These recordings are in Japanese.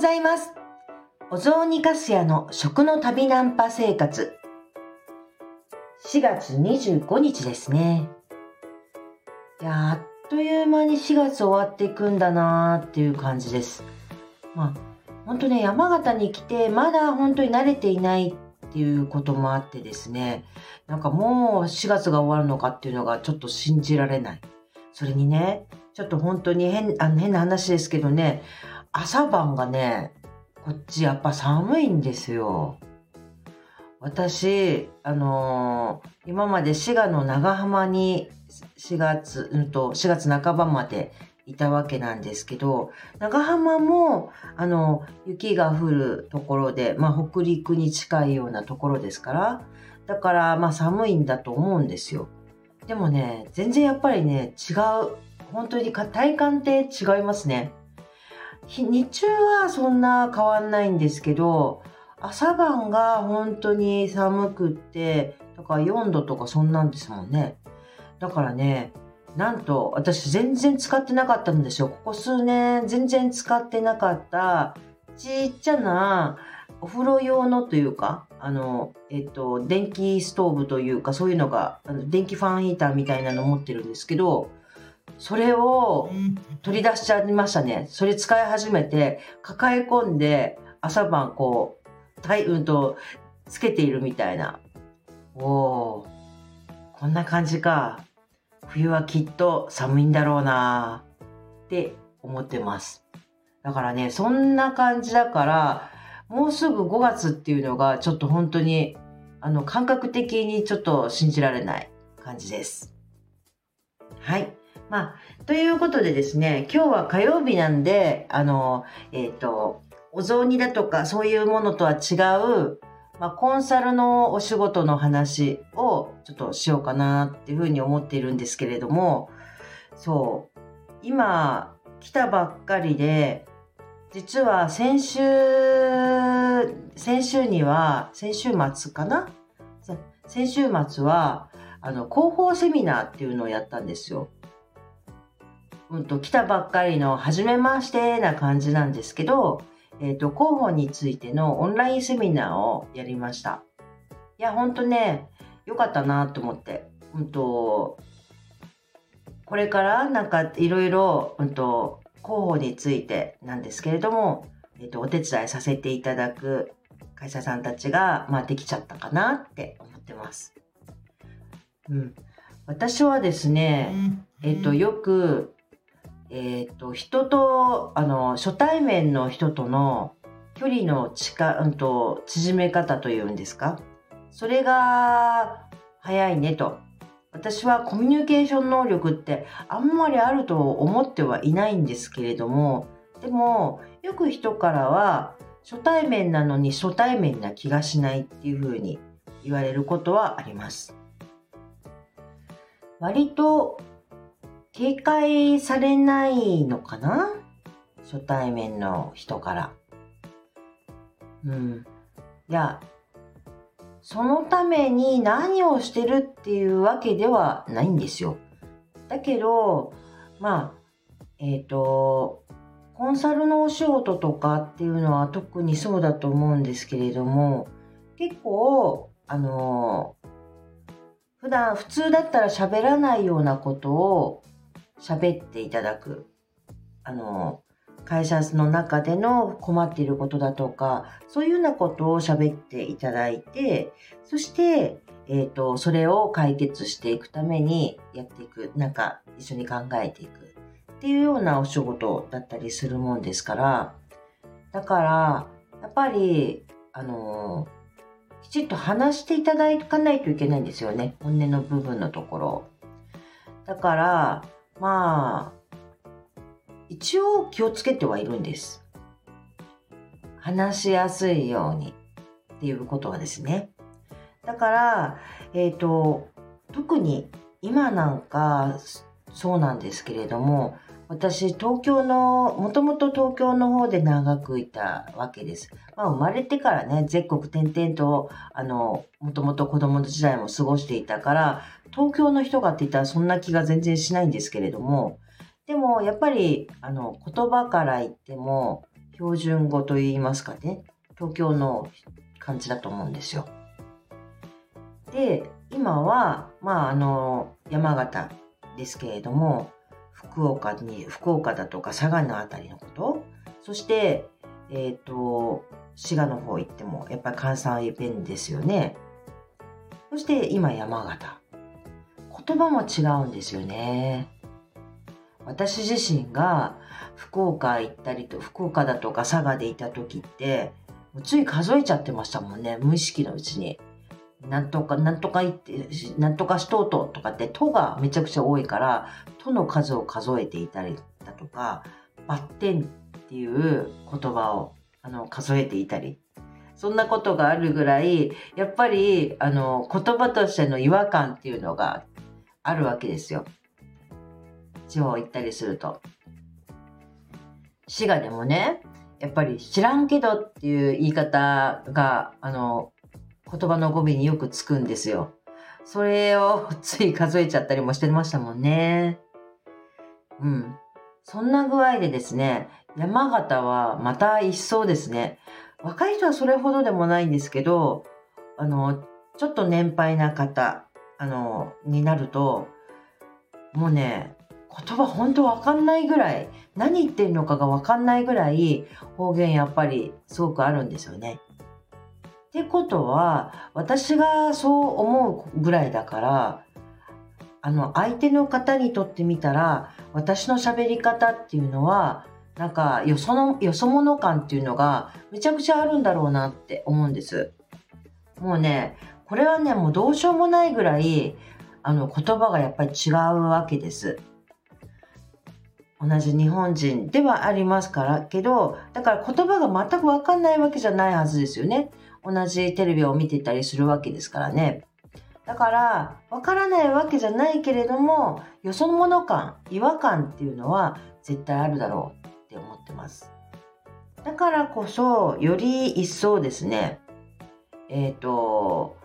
ございます。お雑煮かすやの食の旅ナンパ生活。4月25日ですね。いやあっという間に4月終わっていくんだなーっていう感じです。まあ、本当ね、山形に来て、まだ本当に慣れていないっていうこともあってですね、なんかもう4月が終わるのかっていうのがちょっと信じられない。それにね、ちょっと本当に変あの変な話ですけどね、朝晩がね、こっちやっぱ寒いんですよ。私、あのー、今まで滋賀の長浜に4月、うんと、4月半ばまでいたわけなんですけど、長浜も、あの、雪が降るところで、まあ、北陸に近いようなところですから、だから、まあ、寒いんだと思うんですよ。でもね、全然やっぱりね、違う。本当に体感って違いますね。日中はそんな変わんないんですけど、朝晩が本当に寒くって、だから4度とかそんなんですもんね。だからね、なんと私全然使ってなかったんですよ。ここ数年全然使ってなかったちっちゃなお風呂用のというか、あの、えっと、電気ストーブというかそういうのが、電気ファンヒーターみたいなの持ってるんですけど、それを取り出しちゃいましたね。それ使い始めて、抱え込んで朝晩こう、体運とつけているみたいな。おおこんな感じか。冬はきっと寒いんだろうなって思ってます。だからね、そんな感じだから、もうすぐ5月っていうのがちょっと本当に、あの、感覚的にちょっと信じられない感じです。はい。まあ、ということでですね、今日は火曜日なんで、あの、えっ、ー、と、お雑煮だとかそういうものとは違う、まあ、コンサルのお仕事の話をちょっとしようかなっていうふうに思っているんですけれども、そう、今来たばっかりで、実は先週、先週には、先週末かな？先週末は、あの、広報セミナーっていうのをやったんですよ。うんと、来たばっかりの初めましてな感じなんですけど、えっ、ー、と、広報についてのオンラインセミナーをやりました。いや、ほんとね、良かったなと思って。うんと、これからなんかいろいろ、うんと、広報についてなんですけれども、えっ、ー、と、お手伝いさせていただく会社さんたちが、まあ、できちゃったかなって思ってます。うん。私はですね、えっ、ー、と、よく、えっ、と、人と、あの、初対面の人との距離の近、うんと、縮め方というんですか？それが早いねと。私はコミュニケーション能力ってあんまりあると思ってはいないんですけれども、でも、よく人からは、初対面なのに初対面な気がしないっていうふうに言われることはあります。割と警戒されないのかな？初対面の人から。うん。いや、そのために何をしてるっていうわけではないんですよ。だけど、まあ、えっ、ー、と、コンサルのお仕事とかっていうのは特にそうだと思うんですけれども、結構、あの、普段普通だったら喋らないようなことを喋っていただく。あの、会社の中での困っていることだとか、そういうようなことを喋っていただいて、そして、えっ、ー、と、それを解決していくためにやっていく、なんか一緒に考えていくっていうようなお仕事だったりするもんですから、だから、やっぱり、あの、きちっと話していただかないといけないんですよね。本音の部分のところ。だから、まあ、一応気をつけてはいるんです。話しやすいようにっていうことはですね。だから、えっ、ー、と、特に今なんかそうなんですけれども、私、東京の、もともと東京の方で長くいたわけです。まあ、生まれてからね、全国転々と、あの、もともと子供の時代も過ごしていたから、東京の人がって言ったらそんな気が全然しないんですけれども、でもやっぱりあの言葉から言っても標準語といいますかね、東京の感じだと思うんですよ。で、今は、まあ、あの、山形ですけれども、福岡に、福岡だとか佐賀のあたりのこと、そして、えっ、ー、と、滋賀の方行っても、やっぱり関西弁ですよね。そして今山形。言葉も違うんですよね。私自身が福岡行ったりと、福岡だとか佐賀でいた時って、つい数えちゃってましたもんね。無意識のうちに。なんとか、なんとか言って、なんとかしとうととかって、とがめちゃくちゃ多いから、との数を数えていたりだとか、バッテンっていう言葉をあの数えていたり、そんなことがあるぐらい、やっぱりあの言葉としての違和感っていうのがあるわけですよ。地方行ったりすると。滋賀でもね、やっぱり知らんけどっていう言い方が、あの、言葉の語尾によくつくんですよ。それをつい数えちゃったりもしてましたもんね。うん。そんな具合でですね、山形はまた一層ですね。若い人はそれほどでもないんですけど、あの、ちょっと年配な方、あの、になると、もうね、言葉本当わかんないぐらい、何言ってるのかがわかんないぐらい方言やっぱりすごくあるんですよね。ってことは、私がそう思うぐらいだから、あの、相手の方にとってみたら、私の喋り方っていうのは、なんか、よその、よそ者感っていうのがめちゃくちゃあるんだろうなって思うんです。もうね、これはね、もうどうしようもないぐらい、あの、言葉がやっぱり違うわけです。同じ日本人ではありますからけど、だから言葉が全くわかんないわけじゃないはずですよね。同じテレビを見てたりするわけですからね。だから、わからないわけじゃないけれども、よそ者感、違和感っていうのは絶対あるだろうって思ってます。だからこそ、より一層ですね、えっ、ー、と、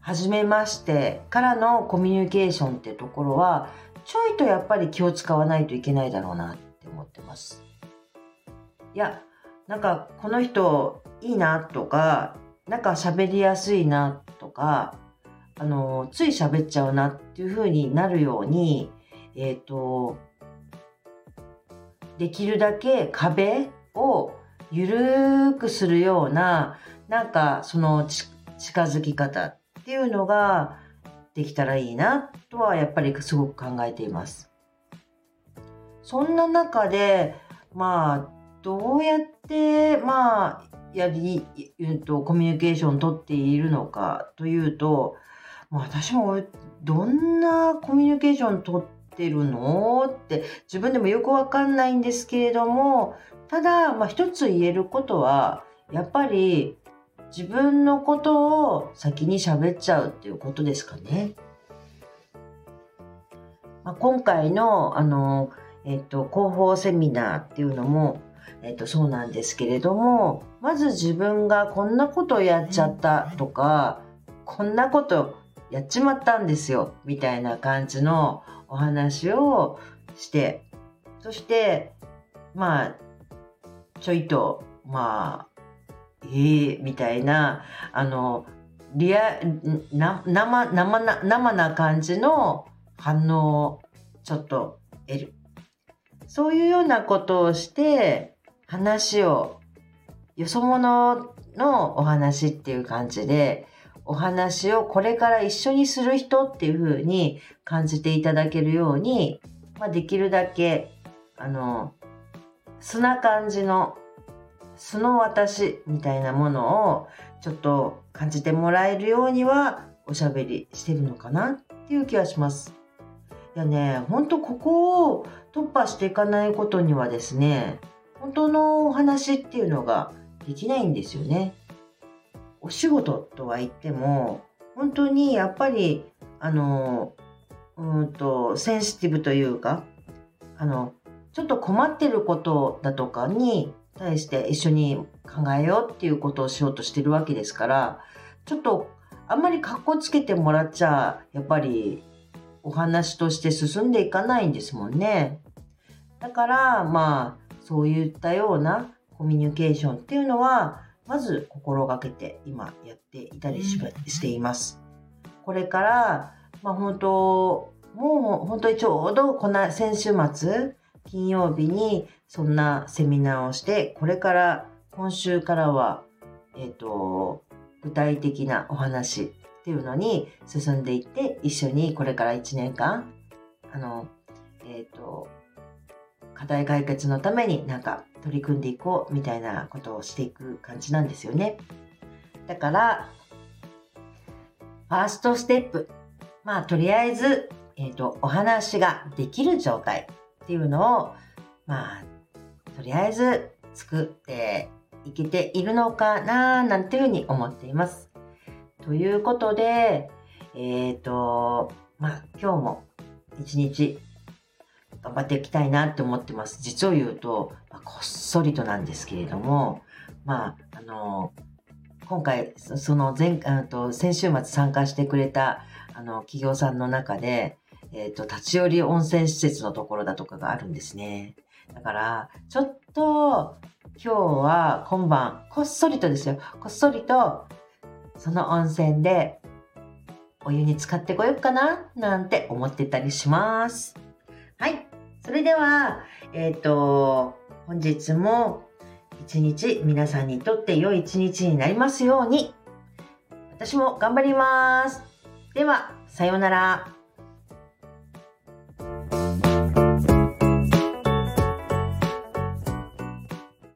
初めましてからのコミュニケーションってところは、ちょいとやっぱり気を使わないといけないだろうなって思ってます。いや、なんかこの人いいなとか、なんか喋りやすいなとか、あの、つい喋っちゃうなっていう風になるように、えっ、ー、と、できるだけ壁をゆるーくするような、なんかその近づき方っていうのができたらいいなとはやっぱりすごく考えています。そんな中で、まあ、どうやって、まあ、やり、うんと、コミュニケーションをとっているのかというと、私もどんなコミュニケーションとってるのって自分でもよくわかんないんですけれども、ただ、まあ一つ言えることは、やっぱり自分のことを先に喋っちゃうっていうことですかね。まあ、今回の、あの、えっと、広報セミナーっていうのも、えっと、そうなんですけれども、まず自分がこんなことやっちゃったとか、こんなことやっちまったんですよ、みたいな感じのお話をして、そして、まあ、ちょいと、まあ、ええー、みたいな、あの、リア、な、生、生な、生な感じの反応をちょっと得る。そういうようなことをして、話を、よそ者のお話っていう感じで、お話をこれから一緒にする人っていう風に感じていただけるように、まあ、できるだけ、あの、素な感じの、素の私みたいなものをちょっと感じてもらえるようにはおしゃべりしてるのかなっていう気はします。いやね、ほんとここを突破していかないことにはですね、本当のお話っていうのができないんですよね。お仕事とは言っても、本当にやっぱり、あの、うんと、センシティブというか、あの、ちょっと困ってることだとかに対して一緒に考えようっていうことをしようとしてるわけですから、ちょっとあんまり格好つけてもらっちゃ、やっぱりお話として進んでいかないんですもんね。だから、まあ、そういったようなコミュニケーションっていうのは、まず心がけて今やっていたりし,、しています。これから、まあ本当、もう本当にちょうどこの先週末、金曜日にそんなセミナーをして、これから今週からは、えっ、ー、と、具体的なお話っていうのに進んでいって、一緒にこれから1年間、あの、えっ、ー、と、課題解決のためになんか取り組んでいこうみたいなことをしていく感じなんですよね。だから、ファーストステップ。まあ、とりあえず、えっ、ー、と、お話ができる状態っていうのを、まあ、とりあえず作っていけているのかななんていうふうに思っています。ということで、えっ、ー、と、まあ、今日も一日頑張っていきたいなって思ってます。実を言うと、まあ、こっそりとなんですけれども、まあ、あの、今回、その前、あと先週末参加してくれた、あの、企業さんの中で、えっ、ー、と、立ち寄り温泉施設のところだとかがあるんですね。だから、ちょっと、今日は今晩、こっそりとですよ、こっそりと、その温泉で、お湯に浸かってこようかな、なんて思ってたりします。はい。それでは、えっ、ー、と、本日も一日皆さんにとって良い一日になりますように、私も頑張ります。では、さようなら。